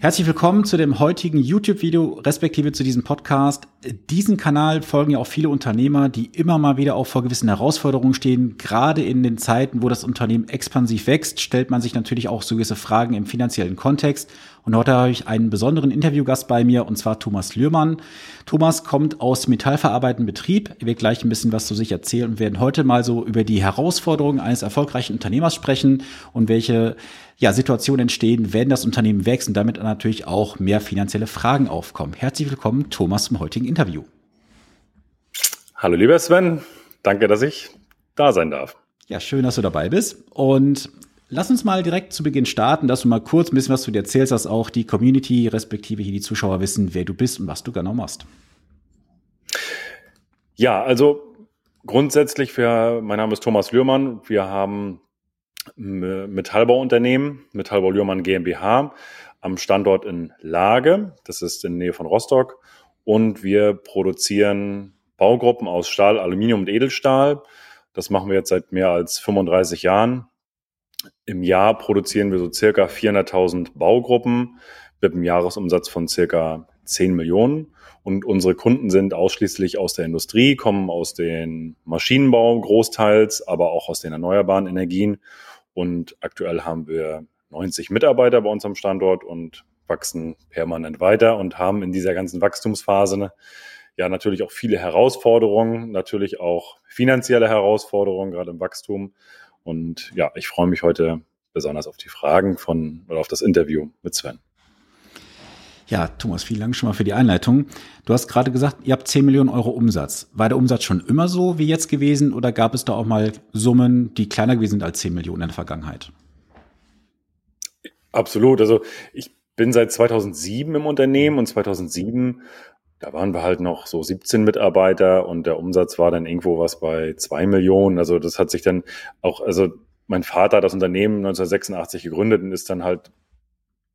Herzlich willkommen zu dem heutigen YouTube-Video, respektive zu diesem Podcast. Diesen Kanal folgen ja auch viele Unternehmer, die immer mal wieder auch vor gewissen Herausforderungen stehen. Gerade in den Zeiten, wo das Unternehmen expansiv wächst, stellt man sich natürlich auch so gewisse Fragen im finanziellen Kontext. Und heute habe ich einen besonderen Interviewgast bei mir, und zwar Thomas Lührmann. Thomas kommt aus metallverarbeitenden Betrieb. Er wird gleich ein bisschen was zu sich erzählen und werden heute mal so über die Herausforderungen eines erfolgreichen Unternehmers sprechen und welche ja, Situationen entstehen, wenn das Unternehmen wächst und damit natürlich auch mehr finanzielle Fragen aufkommen. Herzlich willkommen, Thomas, zum heutigen Interview. Hallo, lieber Sven. Danke, dass ich da sein darf. Ja, schön, dass du dabei bist. Und lass uns mal direkt zu Beginn starten, dass du mal kurz ein bisschen was zu dir erzählst, dass auch die Community, respektive hier die Zuschauer wissen, wer du bist und was du genau machst. Ja, also grundsätzlich, für, mein Name ist Thomas Lührmann. Wir haben Metallbauunternehmen, Metallbau Lührmann GmbH, am Standort in Lage. Das ist in der Nähe von Rostock. Und wir produzieren Baugruppen aus Stahl, Aluminium und Edelstahl. Das machen wir jetzt seit mehr als 35 Jahren. Im Jahr produzieren wir so circa 400.000 Baugruppen mit einem Jahresumsatz von circa 10 Millionen. Und unsere Kunden sind ausschließlich aus der Industrie, kommen aus dem Maschinenbau großteils, aber auch aus den erneuerbaren Energien und aktuell haben wir 90 Mitarbeiter bei uns am Standort und wachsen permanent weiter und haben in dieser ganzen Wachstumsphase ja natürlich auch viele Herausforderungen, natürlich auch finanzielle Herausforderungen, gerade im Wachstum. Und ja, ich freue mich heute besonders auf die Fragen von oder auf das Interview mit Sven. Ja, Thomas, vielen Dank schon mal für die Einleitung. Du hast gerade gesagt, ihr habt 10 Millionen Euro Umsatz. War der Umsatz schon immer so wie jetzt gewesen oder gab es da auch mal Summen, die kleiner gewesen sind als 10 Millionen in der Vergangenheit? Absolut. Also ich bin seit 2007 im Unternehmen und 2007 da waren wir halt noch so 17 Mitarbeiter und der Umsatz war dann irgendwo was bei 2 Millionen. Also das hat sich dann auch, also mein Vater hat das Unternehmen 1986 gegründet und ist dann halt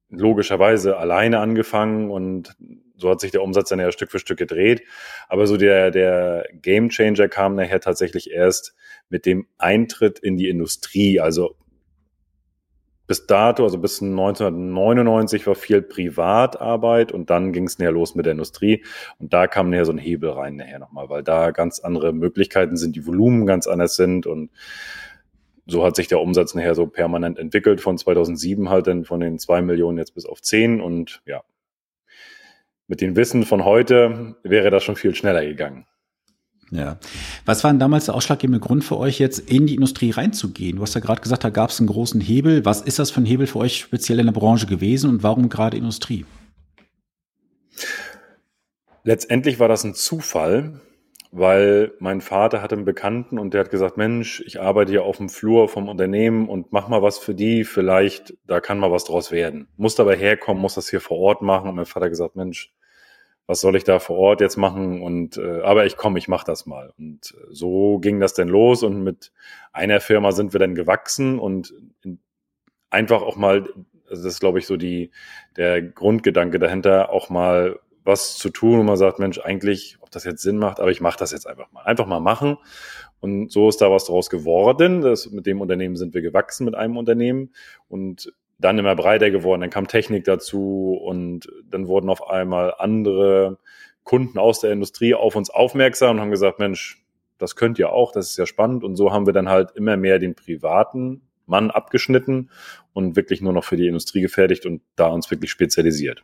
logischerweise alleine angefangen und so hat sich der Umsatz dann ja Stück für Stück gedreht. Aber so der, der Game Changer kam nachher tatsächlich erst mit dem Eintritt in die Industrie. Also bis dato, also bis 1999 war viel Privatarbeit und dann ging es näher los mit der Industrie. Und da kam näher so ein Hebel rein nachher nochmal, weil da ganz andere Möglichkeiten sind, die Volumen ganz anders sind. Und so hat sich der Umsatz nachher so permanent entwickelt, von 2007 halt dann von den zwei Millionen jetzt bis auf zehn. Und ja, mit dem Wissen von heute wäre das schon viel schneller gegangen. Ja. Was war denn damals der ausschlaggebende Grund für euch, jetzt in die Industrie reinzugehen? Du hast ja gerade gesagt, da gab es einen großen Hebel. Was ist das für ein Hebel für euch speziell in der Branche gewesen und warum gerade Industrie? Letztendlich war das ein Zufall weil mein Vater hatte einen Bekannten und der hat gesagt, Mensch, ich arbeite hier auf dem Flur vom Unternehmen und mach mal was für die, vielleicht, da kann mal was draus werden. Muss dabei herkommen, muss das hier vor Ort machen. Und mein Vater hat gesagt, Mensch, was soll ich da vor Ort jetzt machen? Und äh, aber ich komme, ich mach das mal. Und äh, so ging das denn los und mit einer Firma sind wir dann gewachsen und in, einfach auch mal, also das ist glaube ich so die der Grundgedanke dahinter, auch mal was zu tun und man sagt, Mensch, eigentlich, ob das jetzt Sinn macht, aber ich mache das jetzt einfach mal. Einfach mal machen. Und so ist da was draus geworden. Das, mit dem Unternehmen sind wir gewachsen, mit einem Unternehmen und dann immer breiter geworden. Dann kam Technik dazu und dann wurden auf einmal andere Kunden aus der Industrie auf uns aufmerksam und haben gesagt, Mensch, das könnt ihr auch, das ist ja spannend. Und so haben wir dann halt immer mehr den privaten Mann abgeschnitten und wirklich nur noch für die Industrie gefertigt und da uns wirklich spezialisiert.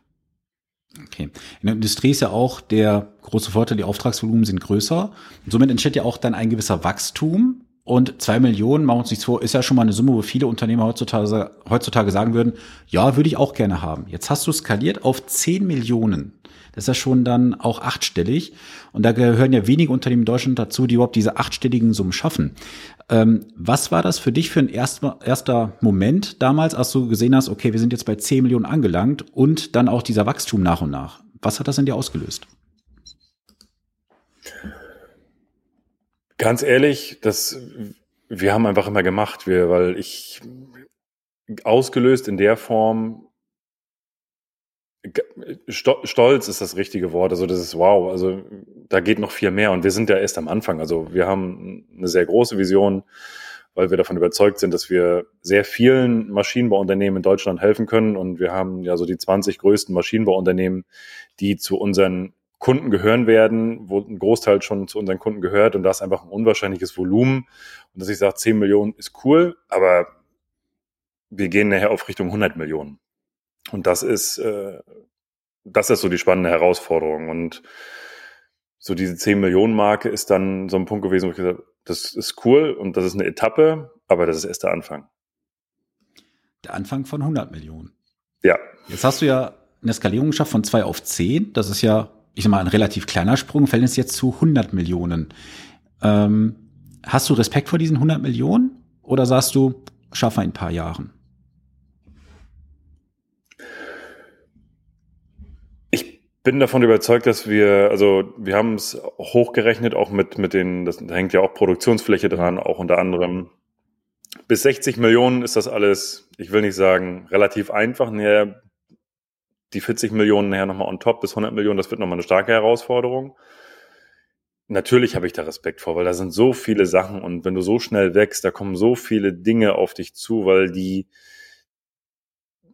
Okay. In der Industrie ist ja auch der große Vorteil, die Auftragsvolumen sind größer. Und somit entsteht ja auch dann ein gewisser Wachstum. Und zwei Millionen, machen wir uns nichts vor, ist ja schon mal eine Summe, wo viele Unternehmer heutzutage, heutzutage sagen würden, ja, würde ich auch gerne haben. Jetzt hast du skaliert auf zehn Millionen. Das ist ja schon dann auch achtstellig. Und da gehören ja wenige Unternehmen in Deutschland dazu, die überhaupt diese achtstelligen Summen schaffen. Ähm, was war das für dich für ein erster, erster Moment damals, als du gesehen hast, okay, wir sind jetzt bei 10 Millionen angelangt und dann auch dieser Wachstum nach und nach? Was hat das in dir ausgelöst? Ganz ehrlich, das, wir haben einfach immer gemacht, wir, weil ich ausgelöst in der Form, Stolz ist das richtige Wort. Also das ist wow. Also da geht noch viel mehr und wir sind ja erst am Anfang. Also wir haben eine sehr große Vision, weil wir davon überzeugt sind, dass wir sehr vielen Maschinenbauunternehmen in Deutschland helfen können. Und wir haben ja so die 20 größten Maschinenbauunternehmen, die zu unseren Kunden gehören werden, wo ein Großteil schon zu unseren Kunden gehört. Und da ist einfach ein unwahrscheinliches Volumen. Und dass ich sage, 10 Millionen ist cool, aber wir gehen nachher auf Richtung 100 Millionen. Und das ist, äh, das ist so die spannende Herausforderung. Und so diese 10 Millionen Marke ist dann so ein Punkt gewesen, wo ich gesagt habe, das ist cool und das ist eine Etappe, aber das ist erst der Anfang. Der Anfang von 100 Millionen. Ja. Jetzt hast du ja eine Skalierung geschafft von 2 auf 10. Das ist ja, ich sag mal, ein relativ kleiner Sprung, fällt es jetzt zu 100 Millionen. Ähm, hast du Respekt vor diesen 100 Millionen oder sagst du, schaffe ein paar Jahren? bin davon überzeugt, dass wir, also wir haben es hochgerechnet, auch mit, mit den, das, da hängt ja auch Produktionsfläche dran, auch unter anderem. Bis 60 Millionen ist das alles, ich will nicht sagen, relativ einfach. Näher, die 40 Millionen nachher nochmal on top bis 100 Millionen, das wird nochmal eine starke Herausforderung. Natürlich habe ich da Respekt vor, weil da sind so viele Sachen und wenn du so schnell wächst, da kommen so viele Dinge auf dich zu, weil die,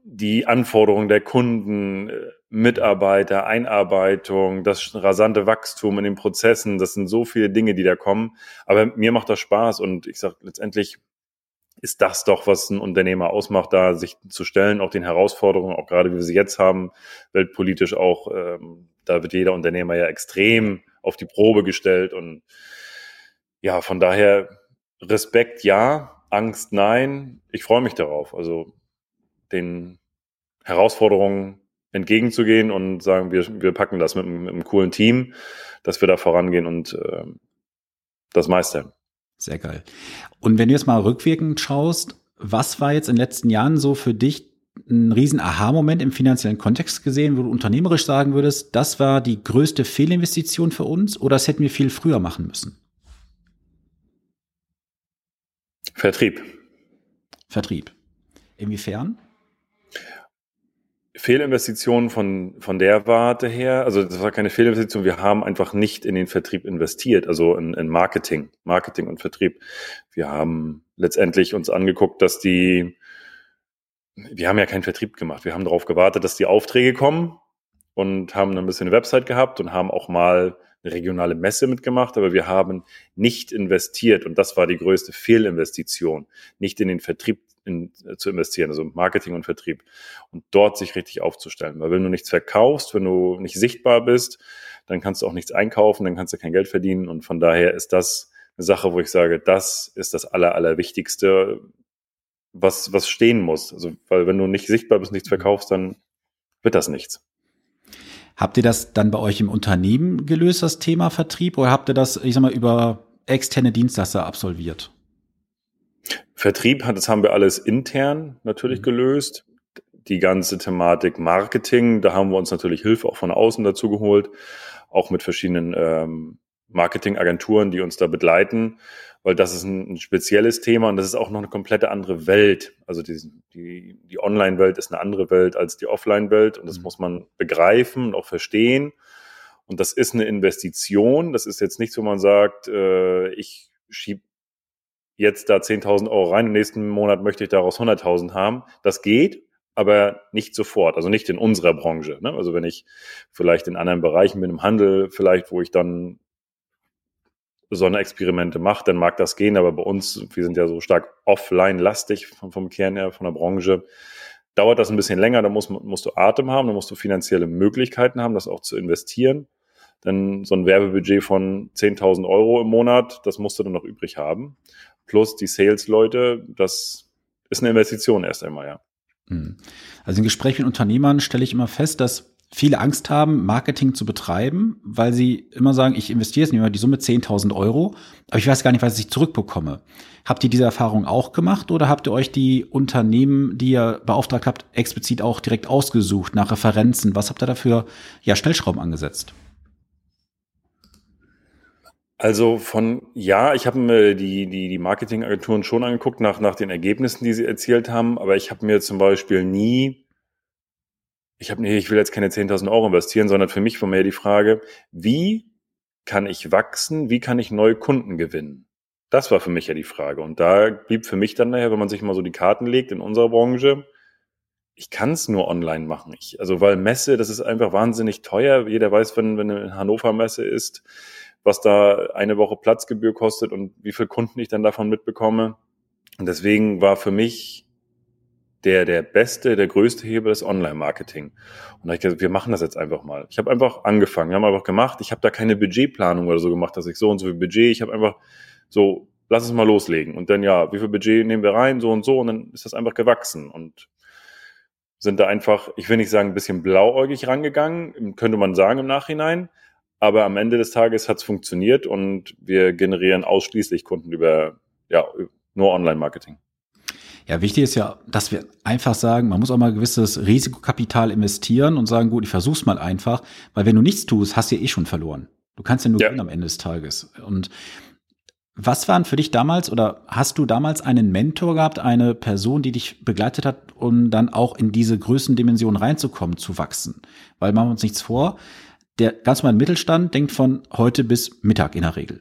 die Anforderungen der Kunden, äh, Mitarbeiter, Einarbeitung, das rasante Wachstum in den Prozessen, das sind so viele Dinge, die da kommen. Aber mir macht das Spaß und ich sage letztendlich ist das doch, was ein Unternehmer ausmacht, da sich zu stellen, auch den Herausforderungen, auch gerade wie wir sie jetzt haben, weltpolitisch auch, ähm, da wird jeder Unternehmer ja extrem auf die Probe gestellt und ja, von daher Respekt ja, Angst nein. Ich freue mich darauf. Also den Herausforderungen entgegenzugehen und sagen, wir, wir packen das mit, mit einem coolen Team, dass wir da vorangehen und äh, das meistern. Sehr geil. Und wenn du jetzt mal rückwirkend schaust, was war jetzt in den letzten Jahren so für dich ein riesen Aha-Moment im finanziellen Kontext gesehen, wo du unternehmerisch sagen würdest, das war die größte Fehlinvestition für uns oder das hätten wir viel früher machen müssen? Vertrieb. Vertrieb. Inwiefern? Fehlinvestitionen von, von der Warte her, also das war keine Fehlinvestition, wir haben einfach nicht in den Vertrieb investiert, also in, in Marketing, Marketing und Vertrieb. Wir haben letztendlich uns angeguckt, dass die, wir haben ja keinen Vertrieb gemacht, wir haben darauf gewartet, dass die Aufträge kommen und haben ein bisschen eine Website gehabt und haben auch mal eine regionale Messe mitgemacht, aber wir haben nicht investiert und das war die größte Fehlinvestition, nicht in den Vertrieb in, äh, zu investieren, also Marketing und Vertrieb und dort sich richtig aufzustellen. Weil wenn du nichts verkaufst, wenn du nicht sichtbar bist, dann kannst du auch nichts einkaufen, dann kannst du kein Geld verdienen und von daher ist das eine Sache, wo ich sage, das ist das Aller, Allerwichtigste, was, was stehen muss. Also, weil wenn du nicht sichtbar bist, nichts verkaufst, dann wird das nichts. Habt ihr das dann bei euch im Unternehmen gelöst, das Thema Vertrieb, oder habt ihr das, ich sag mal, über externe Dienstleister absolviert? Vertrieb hat, das haben wir alles intern natürlich mhm. gelöst. Die ganze Thematik Marketing, da haben wir uns natürlich Hilfe auch von außen dazu geholt, auch mit verschiedenen ähm, Marketingagenturen, die uns da begleiten, weil das ist ein, ein, spezielles Thema und das ist auch noch eine komplette andere Welt. Also die, die, die Online-Welt ist eine andere Welt als die Offline-Welt und das mhm. muss man begreifen und auch verstehen. Und das ist eine Investition. Das ist jetzt nichts, wo man sagt, äh, ich schiebe jetzt da 10.000 Euro rein, im nächsten Monat möchte ich daraus 100.000 haben. Das geht, aber nicht sofort, also nicht in unserer Branche. Ne? Also wenn ich vielleicht in anderen Bereichen bin, im Handel vielleicht, wo ich dann Sonderexperimente mache, dann mag das gehen, aber bei uns, wir sind ja so stark offline-lastig vom, vom Kern her, von der Branche, dauert das ein bisschen länger, da musst, musst du Atem haben, da musst du finanzielle Möglichkeiten haben, das auch zu investieren. Denn so ein Werbebudget von 10.000 Euro im Monat, das musst du dann noch übrig haben plus die Sales-Leute, das ist eine Investition erst einmal, ja. Hm. Also in Gesprächen mit Unternehmern stelle ich immer fest, dass viele Angst haben, Marketing zu betreiben, weil sie immer sagen, ich investiere jetzt nicht die Summe 10.000 Euro, aber ich weiß gar nicht, was ich zurückbekomme. Habt ihr diese Erfahrung auch gemacht oder habt ihr euch die Unternehmen, die ihr beauftragt habt, explizit auch direkt ausgesucht nach Referenzen? Was habt ihr dafür ja Stellschrauben angesetzt? Also von ja, ich habe mir die, die, die Marketingagenturen schon angeguckt nach, nach den Ergebnissen, die sie erzielt haben, aber ich habe mir zum Beispiel nie, ich habe nee, ich will jetzt keine 10.000 Euro investieren, sondern für mich war mehr die Frage, wie kann ich wachsen, wie kann ich neue Kunden gewinnen? Das war für mich ja die Frage. Und da blieb für mich dann nachher, wenn man sich mal so die Karten legt in unserer Branche, ich kann es nur online machen. Ich, also weil Messe, das ist einfach wahnsinnig teuer. Jeder weiß, wenn, wenn eine Hannover Messe ist, was da eine Woche Platzgebühr kostet und wie viele Kunden ich dann davon mitbekomme. Und deswegen war für mich der, der beste, der größte Hebel das Online-Marketing. Und da habe ich gesagt, wir machen das jetzt einfach mal. Ich habe einfach angefangen, wir haben einfach gemacht. Ich habe da keine Budgetplanung oder so gemacht, dass ich so und so viel Budget, ich habe einfach so, lass es mal loslegen. Und dann ja, wie viel Budget nehmen wir rein, so und so, und dann ist das einfach gewachsen. Und sind da einfach, ich will nicht sagen, ein bisschen blauäugig rangegangen, könnte man sagen im Nachhinein. Aber am Ende des Tages hat es funktioniert und wir generieren ausschließlich Kunden über, ja, nur Online-Marketing. Ja, wichtig ist ja, dass wir einfach sagen, man muss auch mal gewisses Risikokapital investieren und sagen, gut, ich versuch's mal einfach, weil wenn du nichts tust, hast du ja eh schon verloren. Du kannst ja nur ja. gewinnen am Ende des Tages. Und was waren für dich damals oder hast du damals einen Mentor gehabt, eine Person, die dich begleitet hat, um dann auch in diese Größendimension reinzukommen, zu wachsen? Weil machen wir uns nichts vor, der ganz normale Mittelstand denkt von heute bis Mittag in der Regel.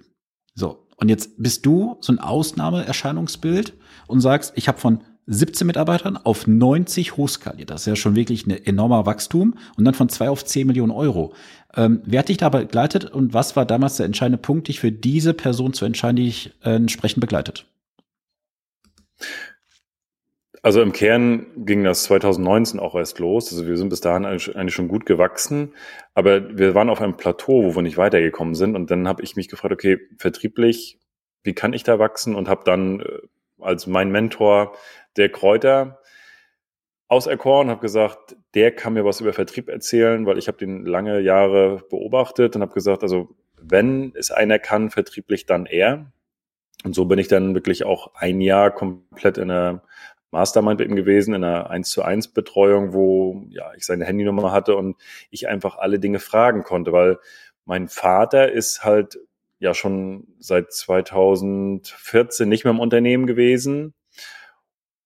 So, und jetzt bist du so ein Ausnahmeerscheinungsbild und sagst, ich habe von 17 Mitarbeitern auf 90 hochskaliert. Das ist ja schon wirklich ein enormer Wachstum und dann von zwei auf 10 Millionen Euro. Ähm, wer hat dich da begleitet und was war damals der entscheidende Punkt, dich für diese Person zu entscheiden, die dich äh, entsprechend begleitet? Also im Kern ging das 2019 auch erst los. Also wir sind bis dahin eigentlich schon gut gewachsen, aber wir waren auf einem Plateau, wo wir nicht weitergekommen sind. Und dann habe ich mich gefragt, okay, vertrieblich, wie kann ich da wachsen? Und habe dann äh, als mein Mentor der Kräuter auserkoren, habe gesagt, der kann mir was über Vertrieb erzählen, weil ich habe den lange Jahre beobachtet und habe gesagt, also wenn es einer kann, vertrieblich, dann er. Und so bin ich dann wirklich auch ein Jahr komplett in einer Mastermind mit ihm gewesen, in einer 1 zu 1 Betreuung, wo ja, ich seine Handynummer hatte und ich einfach alle Dinge fragen konnte, weil mein Vater ist halt ja schon seit 2014 nicht mehr im Unternehmen gewesen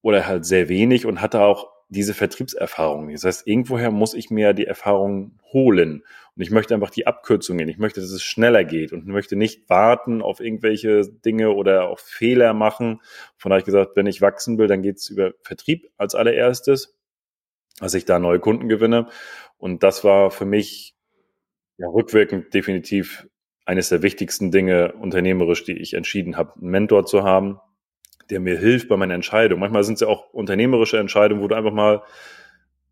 oder halt sehr wenig und hatte auch diese Vertriebserfahrung. Das heißt, irgendwoher muss ich mir die Erfahrung holen. Und ich möchte einfach die Abkürzungen. Ich möchte, dass es schneller geht und möchte nicht warten auf irgendwelche Dinge oder auf Fehler machen. Von daher habe ich gesagt, wenn ich wachsen will, dann geht es über Vertrieb als allererstes, dass ich da neue Kunden gewinne. Und das war für mich ja, rückwirkend definitiv eines der wichtigsten Dinge unternehmerisch, die ich entschieden habe, einen Mentor zu haben, der mir hilft bei meiner Entscheidung. Manchmal sind es ja auch unternehmerische Entscheidungen, wo du einfach mal,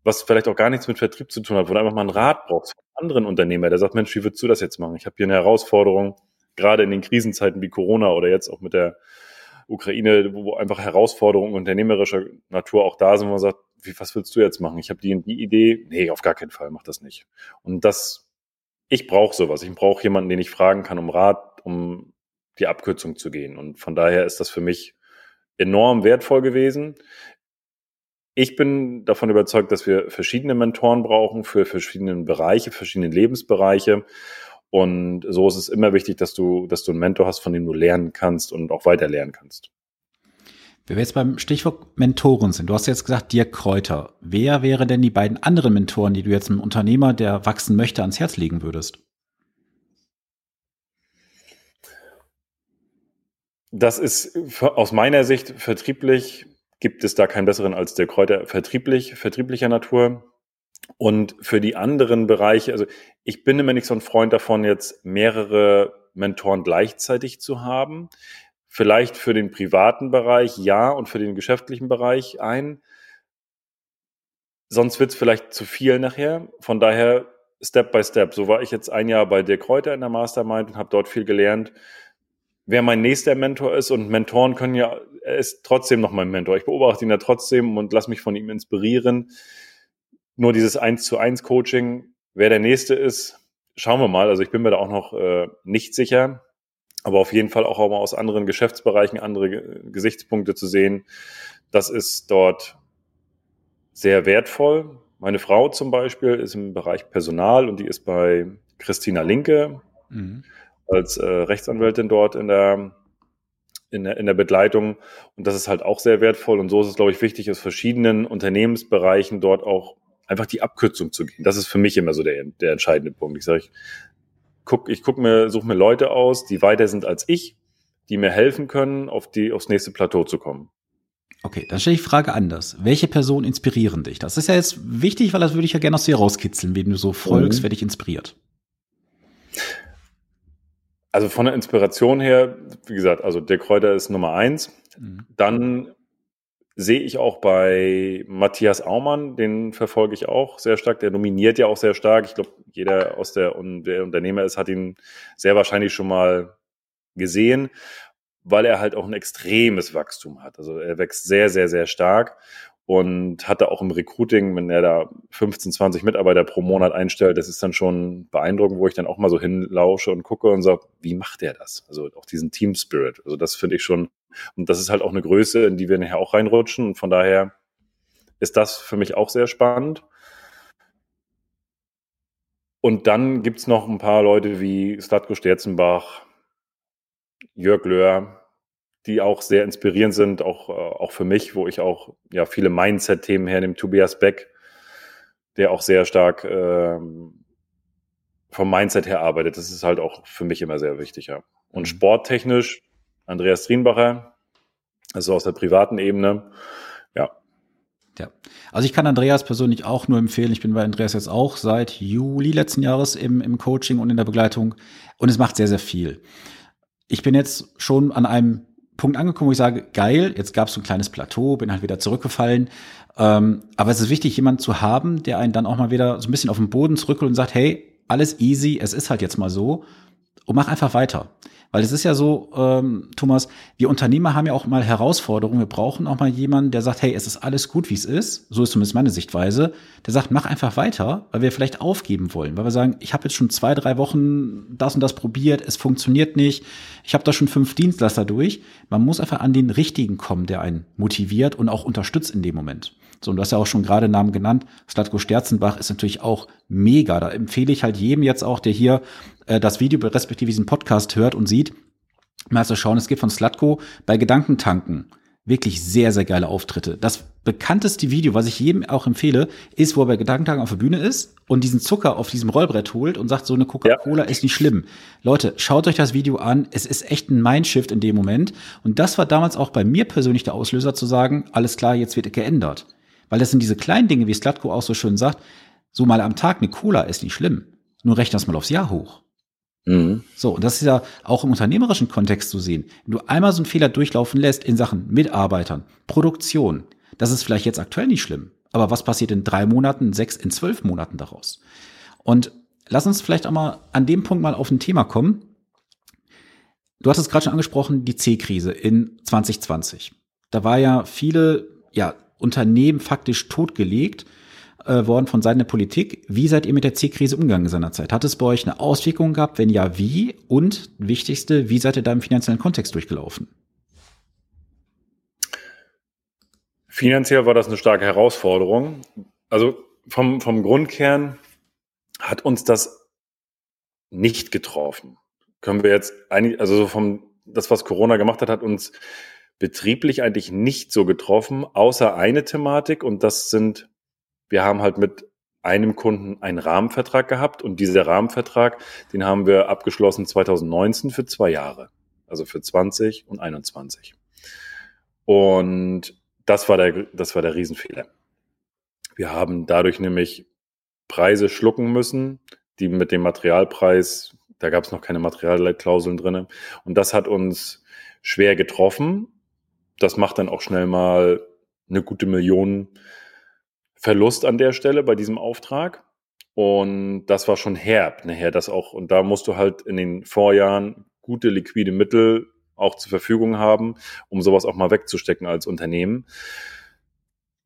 was vielleicht auch gar nichts mit Vertrieb zu tun hat, wo du einfach mal einen Rat brauchst von einem anderen Unternehmer, der sagt, Mensch, wie würdest du das jetzt machen? Ich habe hier eine Herausforderung, gerade in den Krisenzeiten wie Corona oder jetzt auch mit der Ukraine, wo einfach Herausforderungen unternehmerischer Natur auch da sind, wo man sagt, wie, was willst du jetzt machen? Ich habe die die Idee. Nee, auf gar keinen Fall, mach das nicht. Und das, ich brauche sowas. Ich brauche jemanden, den ich fragen kann um Rat, um die Abkürzung zu gehen. Und von daher ist das für mich enorm wertvoll gewesen. Ich bin davon überzeugt, dass wir verschiedene Mentoren brauchen für verschiedene Bereiche, verschiedene Lebensbereiche. Und so ist es immer wichtig, dass du, dass du einen Mentor hast, von dem du lernen kannst und auch weiter lernen kannst. Wenn wir jetzt beim Stichwort Mentoren sind, du hast jetzt gesagt, Dirk Kräuter. Wer wäre denn die beiden anderen Mentoren, die du jetzt einem Unternehmer, der wachsen möchte, ans Herz legen würdest? Das ist aus meiner Sicht vertrieblich, gibt es da keinen besseren als der Kräuter vertrieblich, vertrieblicher Natur. Und für die anderen Bereiche, also ich bin immer nicht so ein Freund davon, jetzt mehrere Mentoren gleichzeitig zu haben. Vielleicht für den privaten Bereich ja und für den geschäftlichen Bereich ein. Sonst wird es vielleicht zu viel nachher. Von daher Step by Step. So war ich jetzt ein Jahr bei der Kräuter in der Mastermind und habe dort viel gelernt wer mein nächster Mentor ist und Mentoren können ja, er ist trotzdem noch mein Mentor. Ich beobachte ihn ja trotzdem und lasse mich von ihm inspirieren. Nur dieses eins zu eins Coaching, wer der nächste ist, schauen wir mal. Also ich bin mir da auch noch äh, nicht sicher, aber auf jeden Fall auch, mal aus anderen Geschäftsbereichen andere Gesichtspunkte zu sehen. Das ist dort sehr wertvoll. Meine Frau zum Beispiel ist im Bereich Personal und die ist bei Christina Linke. Mhm als äh, Rechtsanwältin dort in der, in der, in der Begleitung. Und das ist halt auch sehr wertvoll. Und so ist es, glaube ich, wichtig, aus verschiedenen Unternehmensbereichen dort auch einfach die Abkürzung zu gehen. Das ist für mich immer so der, der entscheidende Punkt. Ich sage, ich guck, ich guck mir, suche mir Leute aus, die weiter sind als ich, die mir helfen können, auf die, aufs nächste Plateau zu kommen. Okay, dann stelle ich die Frage anders. Welche Personen inspirieren dich? Das ist ja jetzt wichtig, weil das würde ich ja gerne aus dir rauskitzeln, wen du so folgst, mhm. wer dich inspiriert. Also von der Inspiration her, wie gesagt, also der Kräuter ist Nummer eins. Mhm. Dann sehe ich auch bei Matthias Aumann, den verfolge ich auch sehr stark. Der nominiert ja auch sehr stark. Ich glaube, jeder aus der, der Unternehmer ist, hat ihn sehr wahrscheinlich schon mal gesehen, weil er halt auch ein extremes Wachstum hat. Also er wächst sehr, sehr, sehr stark und hatte auch im Recruiting, wenn er da 15, 20 Mitarbeiter pro Monat einstellt, das ist dann schon beeindruckend, wo ich dann auch mal so hinlausche und gucke und sage, wie macht er das? Also auch diesen Team Spirit. Also das finde ich schon, und das ist halt auch eine Größe, in die wir nachher auch reinrutschen. Und von daher ist das für mich auch sehr spannend. Und dann gibt's noch ein paar Leute wie Slatko Sterzenbach, Jörg Löhr, die auch sehr inspirierend sind, auch, äh, auch für mich, wo ich auch ja viele Mindset-Themen hernehme. Tobias Beck, der auch sehr stark ähm, vom Mindset her arbeitet. Das ist halt auch für mich immer sehr wichtig. Ja. Und mhm. sporttechnisch Andreas Trienbacher, also aus der privaten Ebene. Ja. Ja. Also ich kann Andreas persönlich auch nur empfehlen. Ich bin bei Andreas jetzt auch seit Juli letzten Jahres im, im Coaching und in der Begleitung. Und es macht sehr, sehr viel. Ich bin jetzt schon an einem Punkt angekommen, wo ich sage, geil, jetzt gab es so ein kleines Plateau, bin halt wieder zurückgefallen. Ähm, aber es ist wichtig, jemanden zu haben, der einen dann auch mal wieder so ein bisschen auf den Boden zurückholt und sagt, hey, alles easy, es ist halt jetzt mal so und mach einfach weiter. Weil es ist ja so, ähm, Thomas, wir Unternehmer haben ja auch mal Herausforderungen. Wir brauchen auch mal jemanden, der sagt, hey, es ist alles gut, wie es ist. So ist zumindest meine Sichtweise. Der sagt, mach einfach weiter, weil wir vielleicht aufgeben wollen. Weil wir sagen, ich habe jetzt schon zwei, drei Wochen das und das probiert, es funktioniert nicht. Ich habe da schon fünf Dienstleister durch. Man muss einfach an den richtigen kommen, der einen motiviert und auch unterstützt in dem Moment. So, und du hast ja auch schon gerade Namen genannt. Slatko Sterzenbach ist natürlich auch mega. Da empfehle ich halt jedem jetzt auch, der hier äh, das Video respektive diesen Podcast hört und sieht, mal zu schauen, es gibt von Slatko bei Gedankentanken wirklich sehr, sehr geile Auftritte. Das bekannteste Video, was ich jedem auch empfehle, ist, wo er bei Gedankentanken auf der Bühne ist und diesen Zucker auf diesem Rollbrett holt und sagt, so eine Coca-Cola ja. ist nicht schlimm. Leute, schaut euch das Video an. Es ist echt ein Mindshift in dem Moment. Und das war damals auch bei mir persönlich der Auslöser zu sagen, alles klar, jetzt wird geändert. Weil das sind diese kleinen Dinge, wie Slatko auch so schön sagt, so mal am Tag eine Cola ist nicht schlimm. Nur rechne das mal aufs Jahr hoch. Mhm. So, und das ist ja auch im unternehmerischen Kontext zu sehen. Wenn du einmal so einen Fehler durchlaufen lässt in Sachen Mitarbeitern, Produktion, das ist vielleicht jetzt aktuell nicht schlimm. Aber was passiert in drei Monaten, sechs, in zwölf Monaten daraus? Und lass uns vielleicht auch mal an dem Punkt mal auf ein Thema kommen. Du hast es gerade schon angesprochen, die C-Krise in 2020. Da war ja viele, ja, Unternehmen faktisch totgelegt äh, worden von Seiten der Politik. Wie seid ihr mit der C-Krise umgegangen seinerzeit? Hat es bei euch eine Auswirkung gehabt? Wenn ja, wie? Und wichtigste, wie seid ihr da im finanziellen Kontext durchgelaufen? Finanziell war das eine starke Herausforderung. Also vom, vom Grundkern hat uns das nicht getroffen. Können wir jetzt eigentlich, also so vom, das, was Corona gemacht hat, hat uns betrieblich eigentlich nicht so getroffen, außer eine Thematik und das sind wir haben halt mit einem Kunden einen Rahmenvertrag gehabt und dieser Rahmenvertrag, den haben wir abgeschlossen 2019 für zwei Jahre, also für 20 und 21. Und das war der, das war der Riesenfehler. Wir haben dadurch nämlich Preise schlucken müssen, die mit dem Materialpreis, da gab es noch keine Materialklauseln drinne. Und das hat uns schwer getroffen. Das macht dann auch schnell mal eine gute Million Verlust an der Stelle bei diesem Auftrag. Und das war schon herb, nachher das auch. Und da musst du halt in den Vorjahren gute liquide Mittel auch zur Verfügung haben, um sowas auch mal wegzustecken als Unternehmen.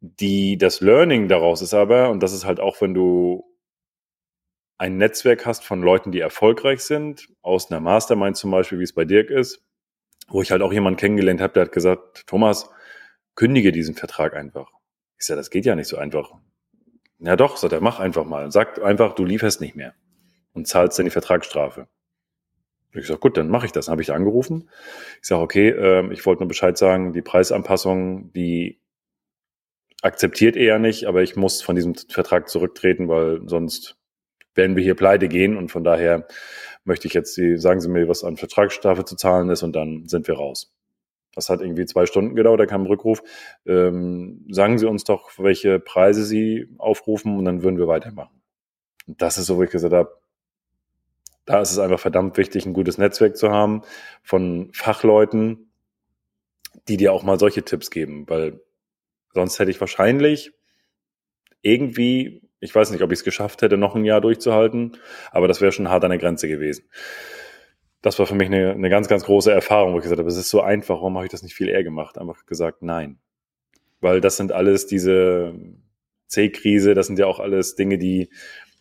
Die, das Learning daraus ist aber, und das ist halt auch, wenn du ein Netzwerk hast von Leuten, die erfolgreich sind, aus einer Mastermind zum Beispiel, wie es bei Dirk ist, wo ich halt auch jemanden kennengelernt habe, der hat gesagt, Thomas, kündige diesen Vertrag einfach. Ich sage, das geht ja nicht so einfach. Ja doch, sagt er, mach einfach mal. Sag einfach, du lieferst nicht mehr und zahlst dann die Vertragsstrafe. Ich sage, gut, dann mache ich das. Dann habe ich da angerufen. Ich sage, okay, äh, ich wollte nur Bescheid sagen, die Preisanpassung, die akzeptiert er nicht, aber ich muss von diesem Vertrag zurücktreten, weil sonst werden wir hier pleite gehen und von daher möchte ich jetzt, die, sagen Sie mir, was an Vertragsstrafe zu zahlen ist und dann sind wir raus. Das hat irgendwie zwei Stunden gedauert, da kam ein Rückruf. Ähm, sagen Sie uns doch, welche Preise Sie aufrufen und dann würden wir weitermachen. Und das ist so, wo ich gesagt habe, da ist es einfach verdammt wichtig, ein gutes Netzwerk zu haben von Fachleuten, die dir auch mal solche Tipps geben, weil sonst hätte ich wahrscheinlich irgendwie, ich weiß nicht, ob ich es geschafft hätte, noch ein Jahr durchzuhalten, aber das wäre schon hart an der Grenze gewesen. Das war für mich eine, eine ganz, ganz große Erfahrung, wo ich gesagt habe, es ist so einfach, warum habe ich das nicht viel eher gemacht? Einfach gesagt, nein. Weil das sind alles diese C-Krise, das sind ja auch alles Dinge, die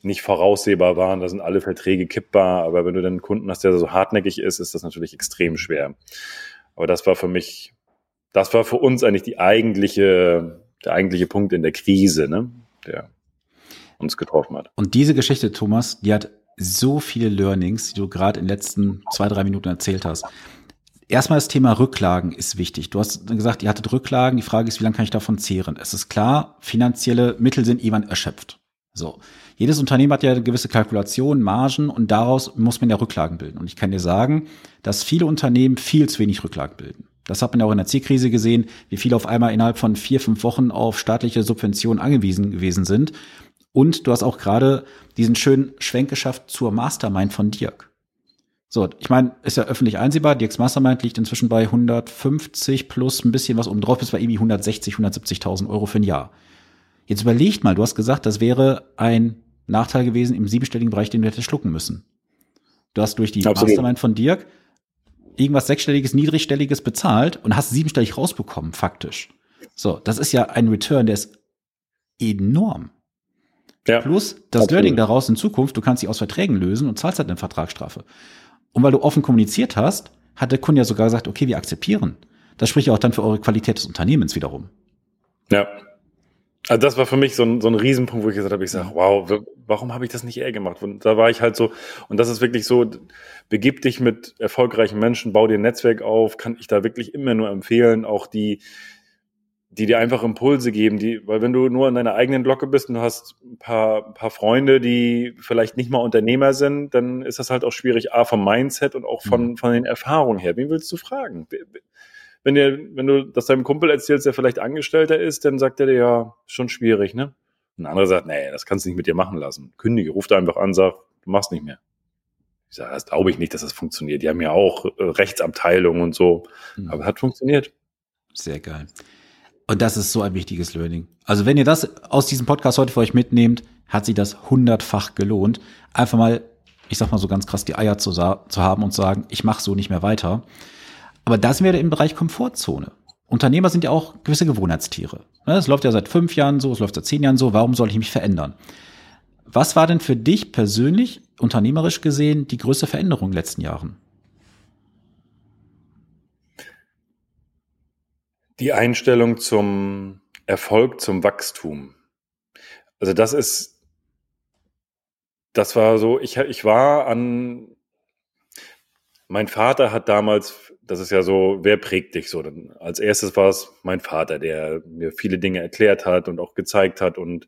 nicht voraussehbar waren. Da sind alle Verträge kippbar. Aber wenn du dann einen Kunden hast, der so hartnäckig ist, ist das natürlich extrem schwer. Aber das war für mich, das war für uns eigentlich die eigentliche, der eigentliche Punkt in der Krise, ne? der uns getroffen hat. Und diese Geschichte, Thomas, die hat so viele Learnings, die du gerade in den letzten zwei, drei Minuten erzählt hast. Erstmal das Thema Rücklagen ist wichtig. Du hast gesagt, ihr hattet Rücklagen. Die Frage ist, wie lange kann ich davon zehren? Es ist klar, finanzielle Mittel sind irgendwann erschöpft. So. Jedes Unternehmen hat ja gewisse Kalkulation, Margen und daraus muss man ja Rücklagen bilden. Und ich kann dir sagen, dass viele Unternehmen viel zu wenig Rücklagen bilden. Das hat man ja auch in der C-Krise gesehen, wie viele auf einmal innerhalb von vier, fünf Wochen auf staatliche Subventionen angewiesen gewesen sind. Und du hast auch gerade diesen schönen Schwenk geschafft zur Mastermind von Dirk. So, ich meine, ist ja öffentlich einsehbar. Dirks Mastermind liegt inzwischen bei 150 plus ein bisschen was oben drauf, bis bei irgendwie 160, 170.000 Euro für ein Jahr. Jetzt überlegt mal, du hast gesagt, das wäre ein Nachteil gewesen im siebenstelligen Bereich, den du hättest schlucken müssen. Du hast durch die Absolut. Mastermind von Dirk irgendwas sechsstelliges, niedrigstelliges bezahlt und hast siebenstellig rausbekommen, faktisch. So, das ist ja ein Return, der ist enorm. Ja, Plus das absolut. Learning daraus in Zukunft, du kannst dich aus Verträgen lösen und zahlst halt eine Vertragsstrafe. Und weil du offen kommuniziert hast, hat der Kunde ja sogar gesagt, okay, wir akzeptieren. Das spricht ja auch dann für eure Qualität des Unternehmens wiederum. Ja. Also das war für mich so ein, so ein Riesenpunkt, wo ich gesagt habe, ich sage, wow, warum habe ich das nicht eher gemacht? Und da war ich halt so, und das ist wirklich so, begib dich mit erfolgreichen Menschen, bau dir ein Netzwerk auf, kann ich da wirklich immer nur empfehlen, auch die, die dir einfach Impulse geben, die, weil wenn du nur in deiner eigenen Glocke bist und du hast ein paar, ein paar Freunde, die vielleicht nicht mal Unternehmer sind, dann ist das halt auch schwierig, A, vom Mindset und auch von, mhm. von den Erfahrungen her. Wen willst du fragen? Wenn, dir, wenn du das deinem Kumpel erzählst, der vielleicht Angestellter ist, dann sagt er dir ja, schon schwierig, ne? Ein anderer sagt, nee, das kannst du nicht mit dir machen lassen. Kündige, ruft einfach an, sag, du machst nicht mehr. Ich sage, das glaube ich nicht, dass das funktioniert. Die haben ja auch äh, Rechtsabteilungen und so. Mhm. Aber hat funktioniert. Sehr geil. Und das ist so ein wichtiges Learning. Also wenn ihr das aus diesem Podcast heute für euch mitnehmt, hat sich das hundertfach gelohnt. Einfach mal, ich sag mal so ganz krass, die Eier zu, zu haben und sagen, ich mache so nicht mehr weiter. Aber da sind wir im Bereich Komfortzone. Unternehmer sind ja auch gewisse Gewohnheitstiere. Ne, es läuft ja seit fünf Jahren so, es läuft seit zehn Jahren so, warum soll ich mich verändern? Was war denn für dich persönlich, unternehmerisch gesehen, die größte Veränderung in den letzten Jahren? Die Einstellung zum Erfolg, zum Wachstum. Also das ist, das war so, ich, ich war an, mein Vater hat damals, das ist ja so, wer prägt dich so? Dann als erstes war es mein Vater, der mir viele Dinge erklärt hat und auch gezeigt hat und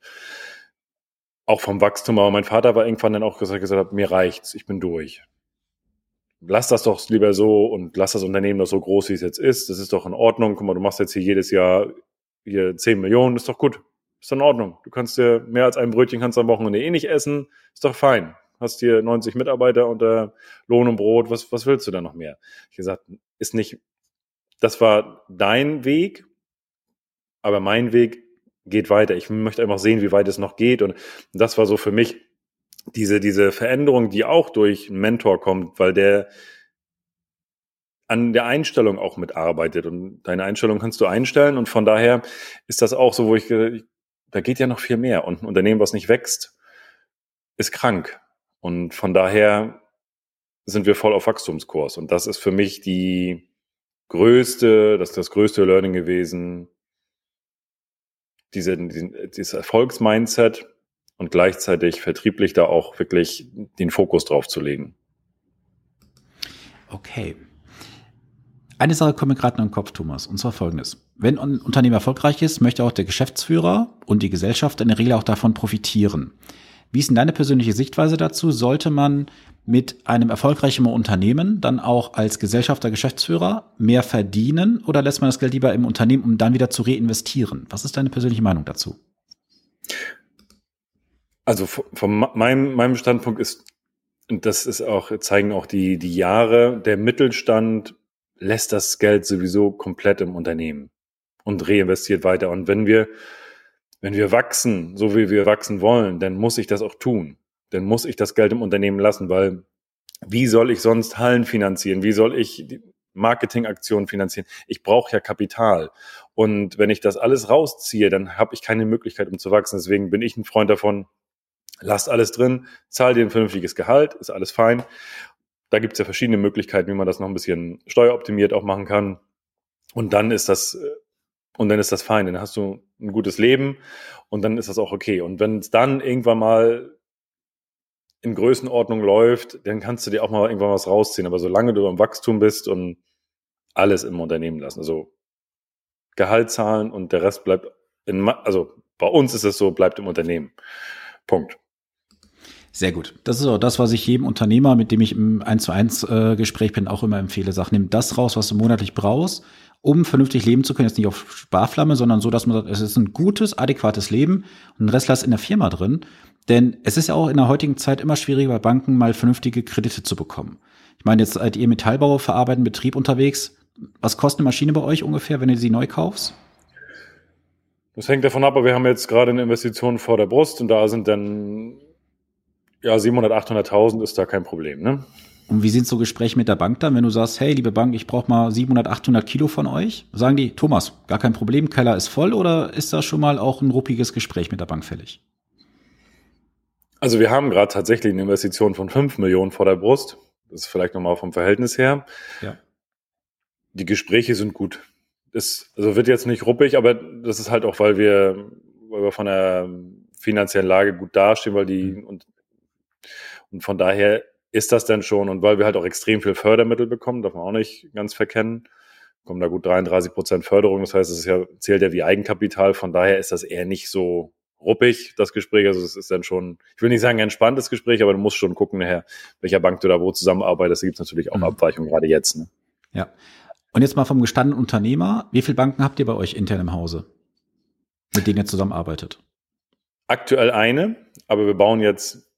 auch vom Wachstum. Aber mein Vater war irgendwann dann auch gesagt, gesagt hat, mir reicht's, ich bin durch lass das doch lieber so und lass das Unternehmen doch so groß, wie es jetzt ist. Das ist doch in Ordnung. Guck mal, du machst jetzt hier jedes Jahr hier 10 Millionen, ist doch gut. Ist doch in Ordnung. Du kannst dir mehr als ein Brötchen kannst am Wochenende eh nicht essen. Ist doch fein. Hast hier 90 Mitarbeiter unter Lohn und Brot. Was, was willst du da noch mehr? Ich gesagt, ist nicht, das war dein Weg, aber mein Weg geht weiter. Ich möchte einfach sehen, wie weit es noch geht. Und das war so für mich diese, diese Veränderung, die auch durch einen Mentor kommt, weil der an der Einstellung auch mitarbeitet und deine Einstellung kannst du einstellen und von daher ist das auch so, wo ich, da geht ja noch viel mehr und ein Unternehmen, was nicht wächst, ist krank und von daher sind wir voll auf Wachstumskurs und das ist für mich die größte, das ist das größte Learning gewesen, diese, dieses Erfolgsmindset, und gleichzeitig vertrieblich da auch wirklich den Fokus drauf zu legen. Okay. Eine Sache kommt mir gerade in den Kopf, Thomas, und zwar folgendes. Wenn ein Unternehmen erfolgreich ist, möchte auch der Geschäftsführer und die Gesellschaft in der Regel auch davon profitieren. Wie ist denn deine persönliche Sichtweise dazu? Sollte man mit einem erfolgreichen Unternehmen dann auch als Gesellschafter, Geschäftsführer mehr verdienen oder lässt man das Geld lieber im Unternehmen, um dann wieder zu reinvestieren? Was ist deine persönliche Meinung dazu? Also von meinem, meinem Standpunkt ist, und das ist auch, zeigen auch die, die Jahre, der Mittelstand lässt das Geld sowieso komplett im Unternehmen und reinvestiert weiter. Und wenn wir, wenn wir wachsen, so wie wir wachsen wollen, dann muss ich das auch tun. Dann muss ich das Geld im Unternehmen lassen, weil wie soll ich sonst Hallen finanzieren? Wie soll ich Marketingaktionen finanzieren? Ich brauche ja Kapital. Und wenn ich das alles rausziehe, dann habe ich keine Möglichkeit, um zu wachsen. Deswegen bin ich ein Freund davon, lasst alles drin, zahl dir ein vernünftiges Gehalt, ist alles fein. Da gibt es ja verschiedene Möglichkeiten, wie man das noch ein bisschen steueroptimiert auch machen kann. Und dann ist das, äh, und dann ist das fein. Dann hast du ein gutes Leben und dann ist das auch okay. Und wenn es dann irgendwann mal in Größenordnung läuft, dann kannst du dir auch mal irgendwann was rausziehen. Aber solange du im Wachstum bist und alles im Unternehmen lassen, also Gehalt zahlen und der Rest bleibt in, also bei uns ist es so, bleibt im Unternehmen. Punkt. Sehr gut. Das ist auch das, was ich jedem Unternehmer, mit dem ich im 1 zu 1 äh, Gespräch bin, auch immer empfehle. Sag, nimm das raus, was du monatlich brauchst, um vernünftig leben zu können. Jetzt nicht auf Sparflamme, sondern so, dass man sagt, es ist ein gutes, adäquates Leben und den Rest lass in der Firma drin. Denn es ist ja auch in der heutigen Zeit immer schwieriger, bei Banken mal vernünftige Kredite zu bekommen. Ich meine, jetzt seid ihr Metallbau verarbeitenden Betrieb unterwegs. Was kostet eine Maschine bei euch ungefähr, wenn ihr sie neu kaufst? Das hängt davon ab, aber wir haben jetzt gerade eine Investition vor der Brust und da sind dann ja, 700, 800.000 ist da kein Problem, ne? Und wie sind so Gespräche mit der Bank dann, wenn du sagst, hey, liebe Bank, ich brauche mal 700, 800 Kilo von euch? Sagen die, Thomas, gar kein Problem, Keller ist voll oder ist da schon mal auch ein ruppiges Gespräch mit der Bank fällig? Also wir haben gerade tatsächlich eine Investition von 5 Millionen vor der Brust. Das ist vielleicht nochmal vom Verhältnis her. Ja. Die Gespräche sind gut. Das, also wird jetzt nicht ruppig, aber das ist halt auch, weil wir, weil wir von der finanziellen Lage gut dastehen, weil die mhm. und und von daher ist das denn schon, und weil wir halt auch extrem viel Fördermittel bekommen, darf man auch nicht ganz verkennen, kommen da gut 33 Prozent Förderung. Das heißt, es ja, zählt ja wie Eigenkapital. Von daher ist das eher nicht so ruppig, das Gespräch. Also es ist dann schon, ich will nicht sagen ein entspanntes Gespräch, aber du musst schon gucken nachher, welcher Bank du da wo zusammenarbeitest. Da gibt es natürlich auch mhm. Abweichungen, gerade jetzt. Ne? Ja. Und jetzt mal vom gestandenen Unternehmer. Wie viele Banken habt ihr bei euch intern im Hause, mit denen ihr zusammenarbeitet? Aktuell eine, aber wir bauen jetzt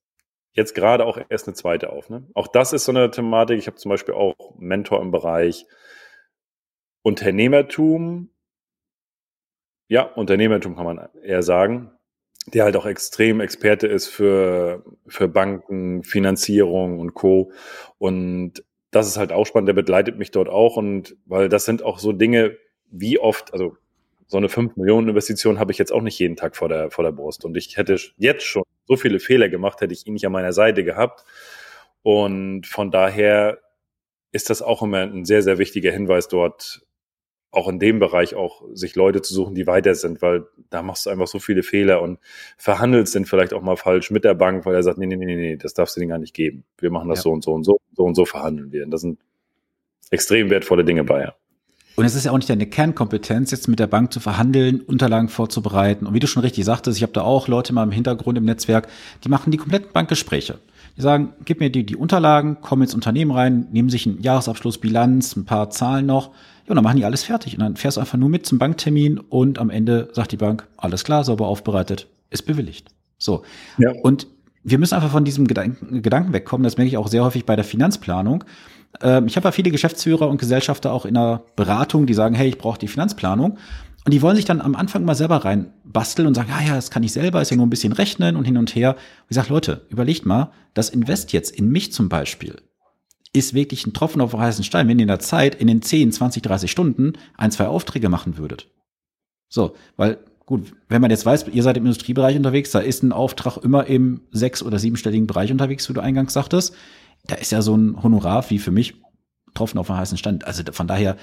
jetzt gerade auch erst eine zweite auf. Ne? Auch das ist so eine Thematik. Ich habe zum Beispiel auch Mentor im Bereich Unternehmertum. Ja, Unternehmertum kann man eher sagen, der halt auch extrem Experte ist für, für Banken, Finanzierung und Co. Und das ist halt auch spannend. Der begleitet mich dort auch und weil das sind auch so Dinge, wie oft, also so eine 5 Millionen Investition habe ich jetzt auch nicht jeden Tag vor der, vor der Brust. Und ich hätte jetzt schon so viele Fehler gemacht, hätte ich ihn nicht an meiner Seite gehabt. Und von daher ist das auch immer ein sehr, sehr wichtiger Hinweis dort, auch in dem Bereich auch sich Leute zu suchen, die weiter sind, weil da machst du einfach so viele Fehler und verhandelst dann vielleicht auch mal falsch mit der Bank, weil er sagt, nee, nee, nee, nee, das darfst du denen gar nicht geben. Wir machen das ja. so und so und so, so und so verhandeln wir. Und das sind extrem wertvolle Dinge bei. Ja. Und es ist ja auch nicht deine Kernkompetenz, jetzt mit der Bank zu verhandeln, Unterlagen vorzubereiten. Und wie du schon richtig sagtest, ich habe da auch Leute mal im Hintergrund im Netzwerk, die machen die kompletten Bankgespräche. Die sagen, gib mir die, die Unterlagen, komm ins Unternehmen rein, nehmen sich einen Jahresabschluss, Bilanz, ein paar Zahlen noch. Ja, und dann machen die alles fertig. Und dann fährst du einfach nur mit zum Banktermin und am Ende sagt die Bank, alles klar, sauber aufbereitet, ist bewilligt. So. Ja. Und wir müssen einfach von diesem Gedanken, Gedanken wegkommen. Das merke ich auch sehr häufig bei der Finanzplanung. Ähm, ich habe ja viele Geschäftsführer und Gesellschafter auch in der Beratung, die sagen, hey, ich brauche die Finanzplanung. Und die wollen sich dann am Anfang mal selber reinbasteln und sagen, ja, ja, das kann ich selber, ist ja nur ein bisschen rechnen und hin und her. Und ich sage, Leute, überlegt mal, das Invest jetzt in mich zum Beispiel ist wirklich ein Tropfen auf heißen Stein, wenn ihr in der Zeit in den 10, 20, 30 Stunden ein, zwei Aufträge machen würdet. So, weil gut, wenn man jetzt weiß, ihr seid im Industriebereich unterwegs, da ist ein Auftrag immer im sechs- oder siebenstelligen Bereich unterwegs, wie du eingangs sagtest da ist ja so ein Honorar wie für mich getroffen auf einem heißen Stand. Also von daher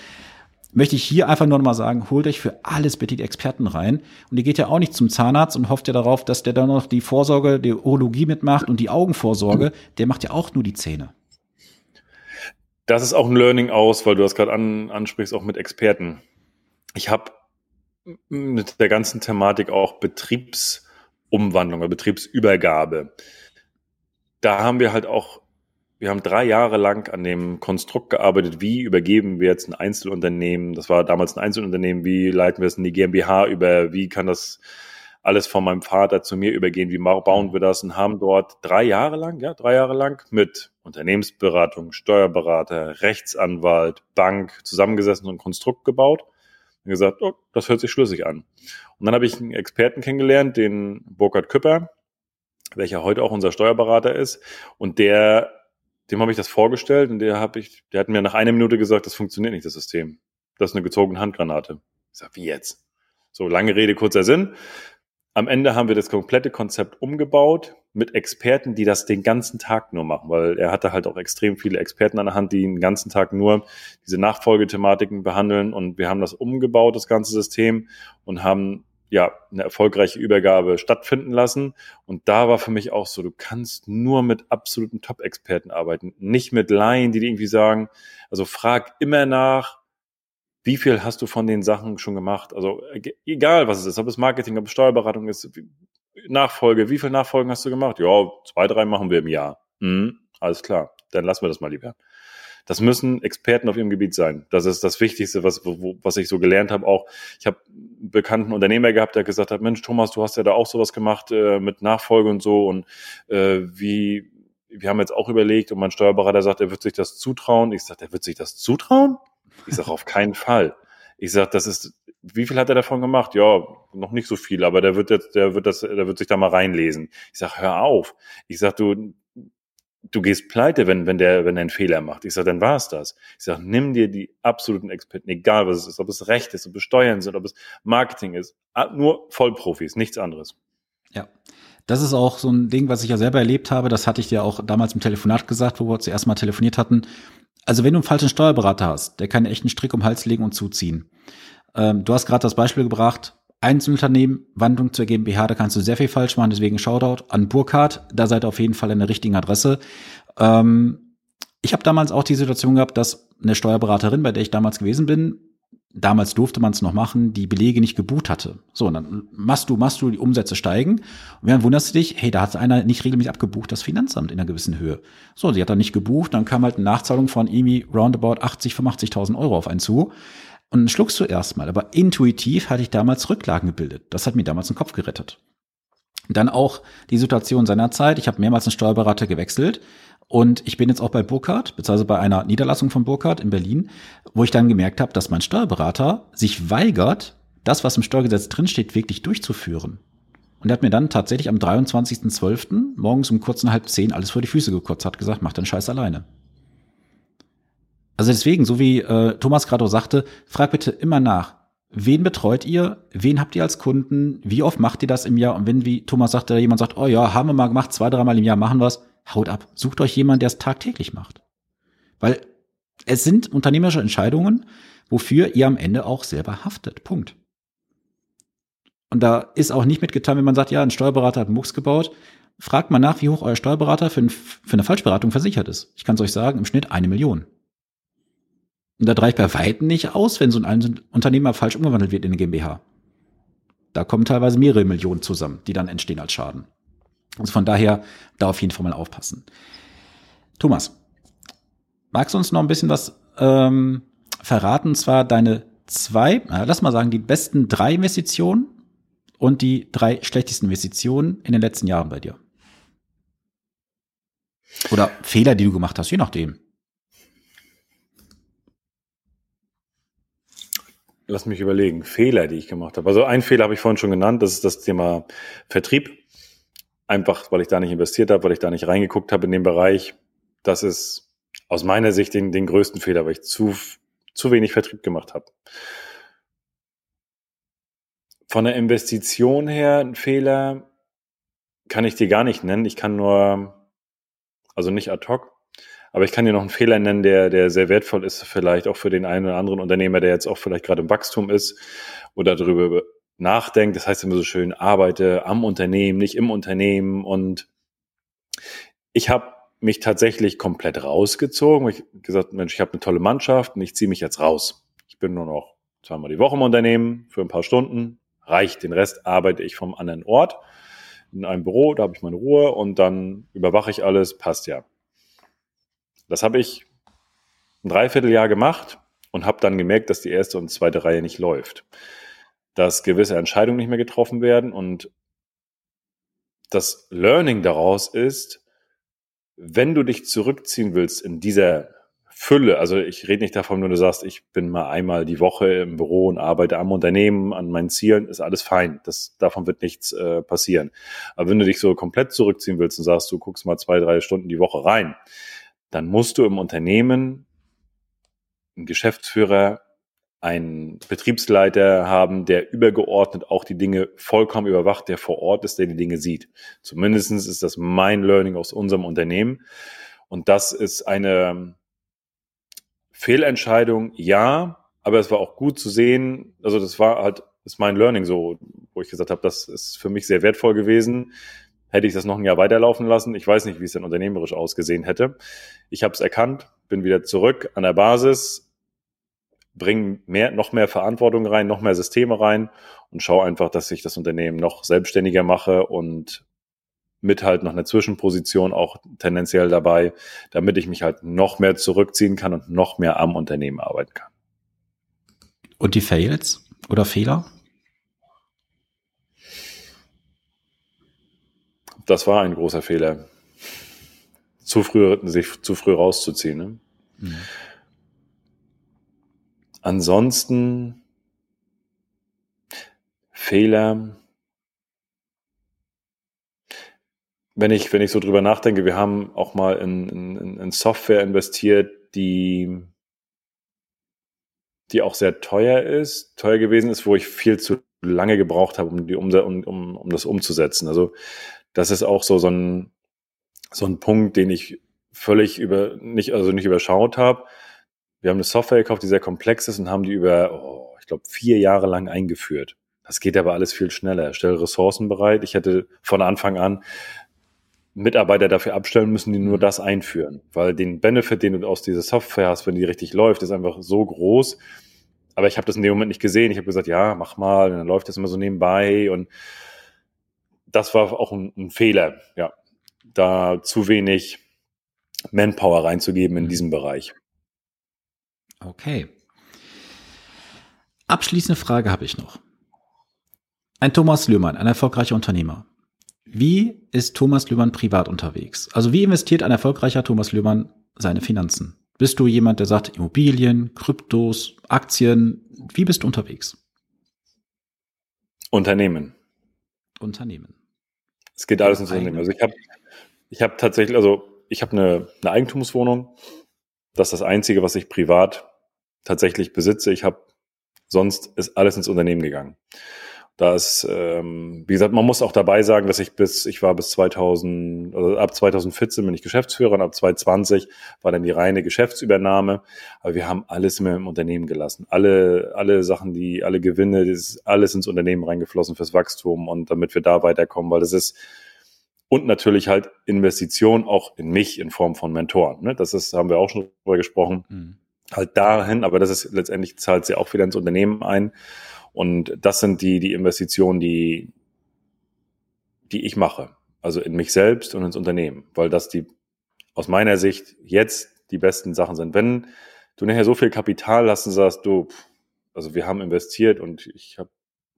möchte ich hier einfach nur noch mal sagen, holt euch für alles bitte die Experten rein. Und ihr geht ja auch nicht zum Zahnarzt und hofft ja darauf, dass der dann noch die Vorsorge, die Urologie mitmacht und die Augenvorsorge. Der macht ja auch nur die Zähne. Das ist auch ein Learning aus, weil du das gerade an, ansprichst, auch mit Experten. Ich habe mit der ganzen Thematik auch Betriebsumwandlung Betriebsübergabe. Da haben wir halt auch wir haben drei Jahre lang an dem Konstrukt gearbeitet, wie übergeben wir jetzt ein Einzelunternehmen, das war damals ein Einzelunternehmen, wie leiten wir es in die GmbH über, wie kann das alles von meinem Vater zu mir übergehen, wie bauen wir das und haben dort drei Jahre lang, ja, drei Jahre lang mit Unternehmensberatung, Steuerberater, Rechtsanwalt, Bank zusammengesessen und ein Konstrukt gebaut und gesagt, oh, das hört sich schlüssig an. Und dann habe ich einen Experten kennengelernt, den Burkhard Küpper, welcher heute auch unser Steuerberater ist und der dem habe ich das vorgestellt und der habe ich, der hat mir nach einer Minute gesagt, das funktioniert nicht, das System. Das ist eine gezogene Handgranate. Ich sag, wie jetzt? So, lange Rede, kurzer Sinn. Am Ende haben wir das komplette Konzept umgebaut mit Experten, die das den ganzen Tag nur machen, weil er hatte halt auch extrem viele Experten an der Hand, die den ganzen Tag nur diese Nachfolgethematiken behandeln und wir haben das umgebaut, das ganze System und haben ja, eine erfolgreiche Übergabe stattfinden lassen. Und da war für mich auch so, du kannst nur mit absoluten Top-Experten arbeiten, nicht mit Laien, die dir irgendwie sagen, also frag immer nach, wie viel hast du von den Sachen schon gemacht? Also egal, was es ist, ob es Marketing, ob es Steuerberatung ist, Nachfolge, wie viel Nachfolgen hast du gemacht? Ja, zwei, drei machen wir im Jahr. Mhm, alles klar, dann lassen wir das mal lieber. Das müssen Experten auf ihrem Gebiet sein. Das ist das Wichtigste, was, wo, was ich so gelernt habe. Auch ich habe einen bekannten Unternehmer gehabt, der gesagt hat, Mensch, Thomas, du hast ja da auch sowas gemacht äh, mit Nachfolge und so. Und äh, wie, wir haben jetzt auch überlegt und mein Steuerberater sagt, er wird sich das zutrauen. Ich sage, er wird sich das zutrauen? Ich sage, auf keinen Fall. Ich sage, das ist, wie viel hat er davon gemacht? Ja, noch nicht so viel, aber der wird jetzt, der wird das, der wird sich da mal reinlesen. Ich sage, hör auf. Ich sage, du, du gehst pleite, wenn, wenn der, wenn er einen Fehler macht. Ich sage, dann war es das. Ich sage, nimm dir die absoluten Experten, egal was es ist, ob es Recht ist, ob es Steuern sind, ob es Marketing ist. Nur Vollprofis, nichts anderes. Ja. Das ist auch so ein Ding, was ich ja selber erlebt habe. Das hatte ich dir auch damals im Telefonat gesagt, wo wir zuerst mal telefoniert hatten. Also wenn du einen falschen Steuerberater hast, der kann echt einen Strick um den Hals legen und zuziehen. Ähm, du hast gerade das Beispiel gebracht, Einzelunternehmen, Wandlung zur GmbH, da kannst du sehr viel falsch machen, deswegen Shoutout an Burkhardt, da seid ihr auf jeden Fall an der richtigen Adresse. Ähm, ich habe damals auch die Situation gehabt, dass eine Steuerberaterin, bei der ich damals gewesen bin, damals durfte man es noch machen, die Belege nicht gebucht hatte. So, und dann machst du, machst du, die Umsätze steigen. Und dann wunderst du dich, hey, da hat einer nicht regelmäßig abgebucht, das Finanzamt in einer gewissen Höhe. So, sie hat dann nicht gebucht, dann kam halt eine Nachzahlung von irgendwie roundabout 80, 85.000 Euro auf einen zu. Und dann schluckst du erstmal. Aber intuitiv hatte ich damals Rücklagen gebildet. Das hat mir damals den Kopf gerettet. Dann auch die Situation seiner Zeit. Ich habe mehrmals einen Steuerberater gewechselt. Und ich bin jetzt auch bei Burkhardt, beziehungsweise bei einer Niederlassung von Burkhardt in Berlin, wo ich dann gemerkt habe, dass mein Steuerberater sich weigert, das, was im Steuergesetz drinsteht, wirklich durchzuführen. Und er hat mir dann tatsächlich am 23.12. morgens um kurz nach halb zehn alles vor die Füße gekotzt, hat gesagt, mach den Scheiß alleine. Also deswegen, so wie äh, Thomas gerade sagte, frag bitte immer nach. Wen betreut ihr? Wen habt ihr als Kunden? Wie oft macht ihr das im Jahr? Und wenn, wie Thomas sagte, jemand sagt, oh ja, haben wir mal gemacht, zwei, dreimal im Jahr machen wir's, haut ab. Sucht euch jemanden, der es tagtäglich macht. Weil es sind unternehmerische Entscheidungen, wofür ihr am Ende auch selber haftet. Punkt. Und da ist auch nicht mitgetan, wenn man sagt, ja, ein Steuerberater hat einen Mucks gebaut. Fragt mal nach, wie hoch euer Steuerberater für, ein, für eine Falschberatung versichert ist. Ich kann es euch sagen, im Schnitt eine Million. Und da reicht bei Weitem nicht aus, wenn so ein Unternehmer falsch umgewandelt wird in eine GmbH. Da kommen teilweise mehrere Millionen zusammen, die dann entstehen als Schaden. Also von daher da auf jeden Fall mal aufpassen. Thomas, magst du uns noch ein bisschen was ähm, verraten? Und zwar deine zwei, äh, lass mal sagen, die besten drei Investitionen und die drei schlechtesten Investitionen in den letzten Jahren bei dir. Oder Fehler, die du gemacht hast, je nachdem. Lass mich überlegen. Fehler, die ich gemacht habe. Also ein Fehler habe ich vorhin schon genannt, das ist das Thema Vertrieb. Einfach, weil ich da nicht investiert habe, weil ich da nicht reingeguckt habe in den Bereich. Das ist aus meiner Sicht den, den größten Fehler, weil ich zu, zu wenig Vertrieb gemacht habe. Von der Investition her ein Fehler kann ich dir gar nicht nennen. Ich kann nur, also nicht ad hoc, aber ich kann dir noch einen Fehler nennen, der, der sehr wertvoll ist, vielleicht auch für den einen oder anderen Unternehmer, der jetzt auch vielleicht gerade im Wachstum ist oder darüber nachdenkt. Das heißt immer so schön, arbeite am Unternehmen, nicht im Unternehmen. Und ich habe mich tatsächlich komplett rausgezogen. Ich gesagt, Mensch, ich habe eine tolle Mannschaft und ich ziehe mich jetzt raus. Ich bin nur noch zweimal die Woche im Unternehmen für ein paar Stunden. Reicht. Den Rest arbeite ich vom anderen Ort in einem Büro, da habe ich meine Ruhe und dann überwache ich alles, passt ja. Das habe ich ein Dreivierteljahr gemacht und habe dann gemerkt, dass die erste und zweite Reihe nicht läuft. Dass gewisse Entscheidungen nicht mehr getroffen werden und das Learning daraus ist, wenn du dich zurückziehen willst in dieser Fülle, also ich rede nicht davon, nur du sagst, ich bin mal einmal die Woche im Büro und arbeite am Unternehmen, an meinen Zielen, ist alles fein. Das, davon wird nichts äh, passieren. Aber wenn du dich so komplett zurückziehen willst und sagst, du guckst mal zwei, drei Stunden die Woche rein, dann musst du im Unternehmen einen Geschäftsführer, einen Betriebsleiter haben, der übergeordnet auch die Dinge vollkommen überwacht, der vor Ort ist, der die Dinge sieht. Zumindestens ist das mein Learning aus unserem Unternehmen. Und das ist eine Fehlentscheidung, ja, aber es war auch gut zu sehen. Also das war halt, ist mein Learning so, wo ich gesagt habe, das ist für mich sehr wertvoll gewesen. Hätte ich das noch ein Jahr weiterlaufen lassen, ich weiß nicht, wie es denn unternehmerisch ausgesehen hätte. Ich habe es erkannt, bin wieder zurück an der Basis, bringe mehr, noch mehr Verantwortung rein, noch mehr Systeme rein und schaue einfach, dass ich das Unternehmen noch selbstständiger mache und mit halt noch eine Zwischenposition auch tendenziell dabei, damit ich mich halt noch mehr zurückziehen kann und noch mehr am Unternehmen arbeiten kann. Und die Fails oder Fehler? Das war ein großer Fehler. Zu früh, sich zu früh rauszuziehen. Ne? Mhm. Ansonsten Fehler, wenn ich, wenn ich so drüber nachdenke, wir haben auch mal in, in, in Software investiert, die, die auch sehr teuer ist, teuer gewesen ist, wo ich viel zu lange gebraucht habe, um die um, um, um das umzusetzen. Also das ist auch so so ein so ein Punkt, den ich völlig über nicht also nicht überschaut habe. Wir haben eine Software gekauft, die sehr komplex ist und haben die über, oh, ich glaube, vier Jahre lang eingeführt. Das geht aber alles viel schneller. Stelle Ressourcen bereit. Ich hätte von Anfang an Mitarbeiter dafür abstellen müssen, die nur mhm. das einführen. Weil den Benefit, den du aus dieser Software hast, wenn die richtig läuft, ist einfach so groß. Aber ich habe das in dem Moment nicht gesehen. Ich habe gesagt, ja, mach mal. Und dann läuft das immer so nebenbei. Und das war auch ein, ein Fehler, ja. Da zu wenig Manpower reinzugeben in mhm. diesem Bereich. Okay. Abschließende Frage habe ich noch. Ein Thomas Lührmann, ein erfolgreicher Unternehmer, wie ist Thomas Lühmann privat unterwegs? Also wie investiert ein erfolgreicher Thomas Lühmann seine Finanzen? Bist du jemand, der sagt Immobilien, Kryptos, Aktien? Wie bist du unterwegs? Unternehmen. Unternehmen. Es geht alles ins Unternehmen. Also ich habe ich hab tatsächlich, also ich habe eine, eine Eigentumswohnung. Das ist das Einzige, was ich privat tatsächlich besitze. Ich habe sonst ist alles ins Unternehmen gegangen. Da ist, ähm, wie gesagt, man muss auch dabei sagen, dass ich bis, ich war bis 2000, also ab 2014 bin ich Geschäftsführer und ab 2020 war dann die reine Geschäftsübernahme. Aber wir haben alles mehr im Unternehmen gelassen. Alle, alle Sachen, die, alle Gewinne, das ist alles ins Unternehmen reingeflossen fürs Wachstum und damit wir da weiterkommen, weil das ist, und natürlich halt Investition auch in mich in Form von Mentoren. Ne? Das ist, haben wir auch schon drüber gesprochen. Mhm. Halt dahin, aber das ist letztendlich zahlt sie auch wieder ins Unternehmen ein. Und das sind die, die Investitionen, die, die ich mache. Also in mich selbst und ins Unternehmen, weil das die aus meiner Sicht jetzt die besten Sachen sind. Wenn du nachher so viel Kapital hast und sagst, du, also wir haben investiert und ich habe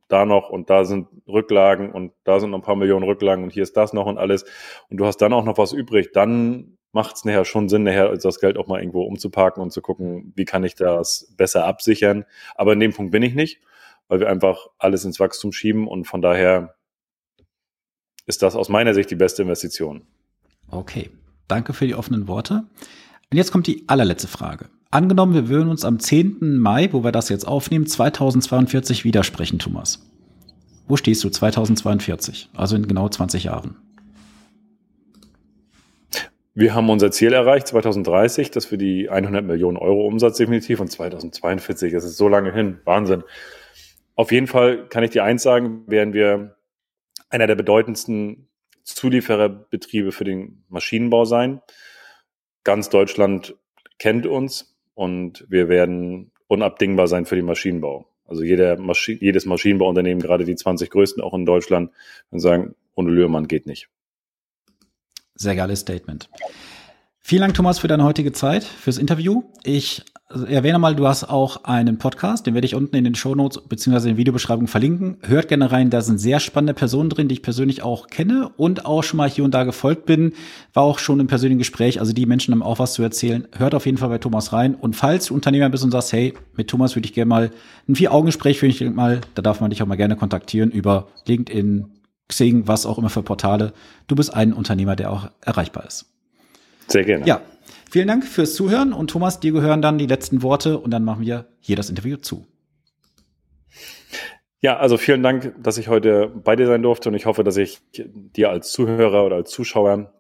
da noch und da sind Rücklagen und da sind noch ein paar Millionen Rücklagen und hier ist das noch und alles und du hast dann auch noch was übrig, dann macht es nachher schon Sinn, nachher das Geld auch mal irgendwo umzuparken und zu gucken, wie kann ich das besser absichern. Aber in dem Punkt bin ich nicht weil wir einfach alles ins Wachstum schieben und von daher ist das aus meiner Sicht die beste Investition. Okay, danke für die offenen Worte. Und jetzt kommt die allerletzte Frage. Angenommen, wir würden uns am 10. Mai, wo wir das jetzt aufnehmen, 2042 widersprechen, Thomas. Wo stehst du 2042? Also in genau 20 Jahren. Wir haben unser Ziel erreicht, 2030, dass wir die 100 Millionen Euro Umsatz definitiv und 2042, das ist so lange hin, Wahnsinn. Auf jeden Fall kann ich dir eins sagen, werden wir einer der bedeutendsten Zuliefererbetriebe für den Maschinenbau sein. Ganz Deutschland kennt uns und wir werden unabdingbar sein für den Maschinenbau. Also jeder Maschi jedes Maschinenbauunternehmen, gerade die 20 größten auch in Deutschland, werden sagen, ohne Lührmann geht nicht. Sehr geiles Statement. Vielen Dank, Thomas, für deine heutige Zeit, fürs Interview. Ich erwähne mal, du hast auch einen Podcast, den werde ich unten in den Shownotes beziehungsweise in der Videobeschreibung verlinken. Hört gerne rein, da sind sehr spannende Personen drin, die ich persönlich auch kenne und auch schon mal hier und da gefolgt bin. War auch schon im persönlichen Gespräch, also die Menschen haben auch was zu erzählen. Hört auf jeden Fall bei Thomas rein. Und falls du Unternehmer bist und sagst, hey, mit Thomas würde ich gerne mal ein Vier-Augen-Gespräch führen, ich mal, da darf man dich auch mal gerne kontaktieren über LinkedIn, Xing, was auch immer für Portale. Du bist ein Unternehmer, der auch erreichbar ist. Sehr gerne. Ja, vielen Dank fürs Zuhören und Thomas, dir gehören dann die letzten Worte und dann machen wir hier das Interview zu. Ja, also vielen Dank, dass ich heute bei dir sein durfte und ich hoffe, dass ich dir als Zuhörer oder als Zuschauer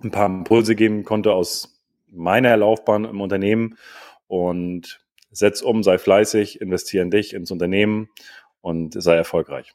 ein paar Impulse geben konnte aus meiner Laufbahn im Unternehmen und setz um, sei fleißig, investiere in dich, ins Unternehmen und sei erfolgreich.